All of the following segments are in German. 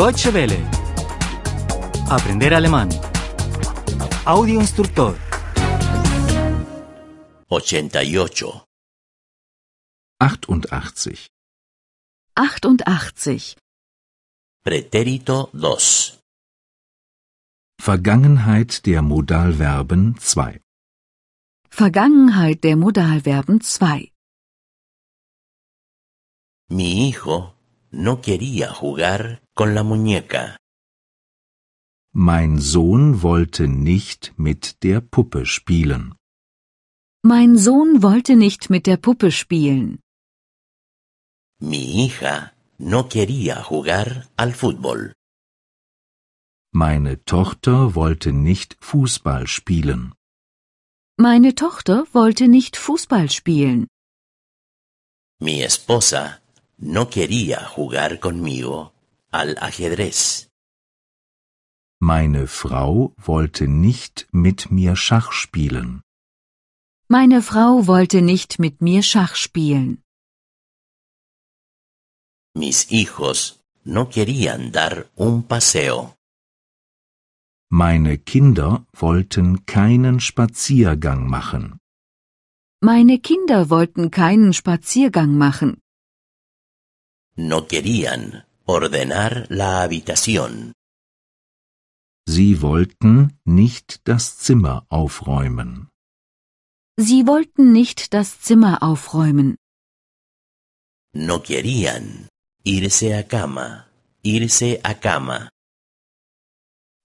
Deutsche Welle. Aprender alemán. Audio instructor. 88. 88. 88. Pretérito 2. Vergangenheit der Modalverben 2. Vergangenheit der Modalverben 2. Mi hijo no quería jugar con la muñeca. Mein Sohn wollte nicht mit der Puppe spielen. Mein Sohn wollte nicht mit der Puppe spielen. Mi hija no quería jugar al fútbol. Meine Tochter wollte nicht Fußball spielen. Meine Tochter wollte nicht Fußball spielen. Mi esposa no quería jugar conmigo al ajedrez. Meine Frau wollte nicht mit mir Schach spielen. Meine Frau wollte nicht mit mir Schach spielen. Mis hijos no querían dar un paseo. Meine Kinder wollten keinen Spaziergang machen. Meine Kinder wollten keinen Spaziergang machen. No querían ordenar la habitación. Sie wollten nicht das Zimmer aufräumen. Sie wollten nicht das Zimmer aufräumen. No querían irse a cama, irse a cama.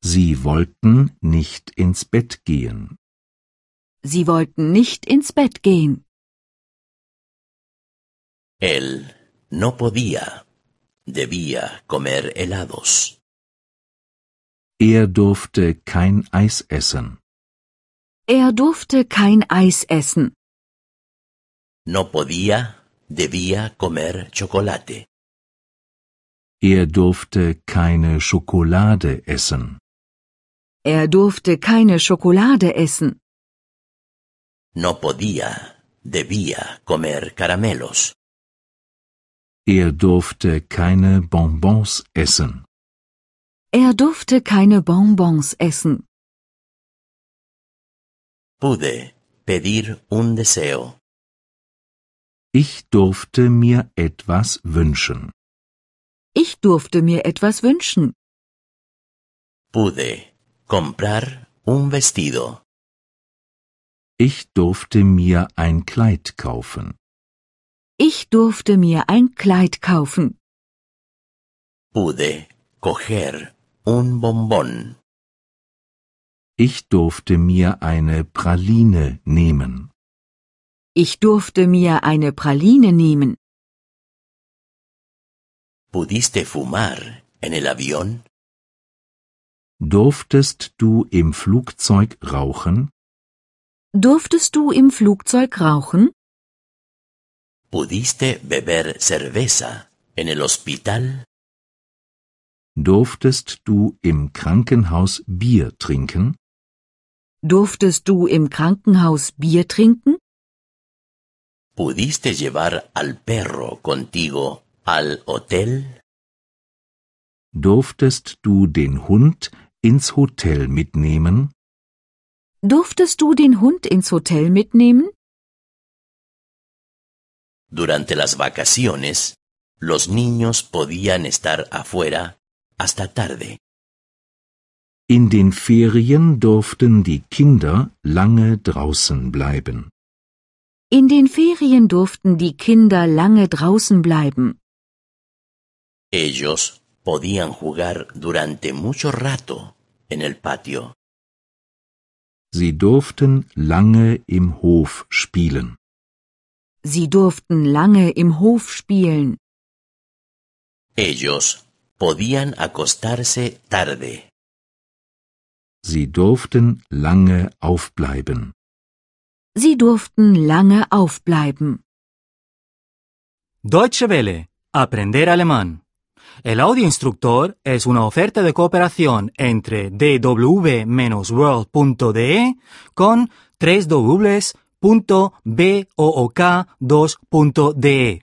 Sie wollten nicht ins Bett gehen. Sie wollten nicht ins Bett gehen. Él no podía, debía comer helados. Er durfte kein Eis essen. Er durfte kein Eis essen. No podía, debía comer chocolate. Er durfte keine Schokolade essen. Er durfte keine Schokolade essen. No podía, debía comer caramelos. Er durfte keine Bonbons essen. Er durfte keine Bonbons essen. Pude pedir un deseo. Ich durfte mir etwas wünschen. Ich durfte mir etwas wünschen. Pude comprar un vestido. Ich durfte mir ein Kleid kaufen. Ich durfte mir ein Kleid kaufen. Pude coger un bombón. Ich durfte mir eine Praline nehmen. Ich durfte mir eine Praline nehmen. ¿Pudiste fumar en el avión? Durftest du im Flugzeug rauchen? Durftest du im Flugzeug rauchen? ¿Pudiste beber cerveza en el hospital? Durftest du im Krankenhaus Bier trinken? Durftest du im Krankenhaus Bier trinken? ¿Pudiste llevar al perro contigo al hotel? Durftest du den Hund ins Hotel mitnehmen? Durftest du den Hund ins Hotel mitnehmen? Durante las vacaciones, los niños podían estar afuera hasta tarde. In den Ferien durften die Kinder lange draußen bleiben. In den Ferien durften die Kinder lange draußen bleiben. Ellos podían jugar durante mucho rato en el patio. Sie durften lange im Hof spielen. Sie durften lange im Hof spielen. Ellos podían acostarse tarde. Sie durften lange aufbleiben. Sie durften lange aufbleiben. Deutsche Welle. Aprender alemán. El audio instructor es una oferta de cooperación entre dw-world.de con 3 www.book2.de